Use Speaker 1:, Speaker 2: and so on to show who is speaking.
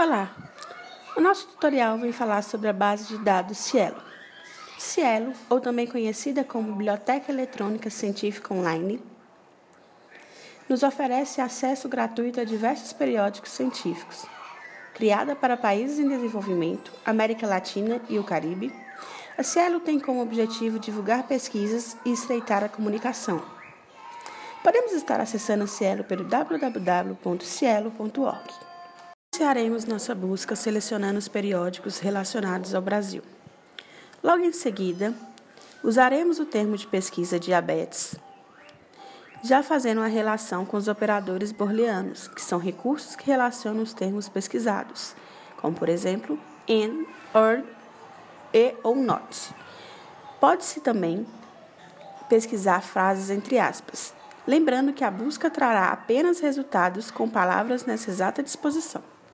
Speaker 1: Olá! O nosso tutorial vem falar sobre a base de dados Cielo. Cielo, ou também conhecida como Biblioteca Eletrônica Científica Online, nos oferece acesso gratuito a diversos periódicos científicos. Criada para países em desenvolvimento, América Latina e o Caribe, a Cielo tem como objetivo divulgar pesquisas e estreitar a comunicação. Podemos estar acessando a Cielo pelo www.cielo.org. Iniciaremos nossa busca selecionando os periódicos relacionados ao Brasil. Logo em seguida, usaremos o termo de pesquisa diabetes, já fazendo uma relação com os operadores booleanos, que são recursos que relacionam os termos pesquisados, como por exemplo and, or, e ou not. Pode-se também pesquisar frases entre aspas, lembrando que a busca trará apenas resultados com palavras nessa exata disposição.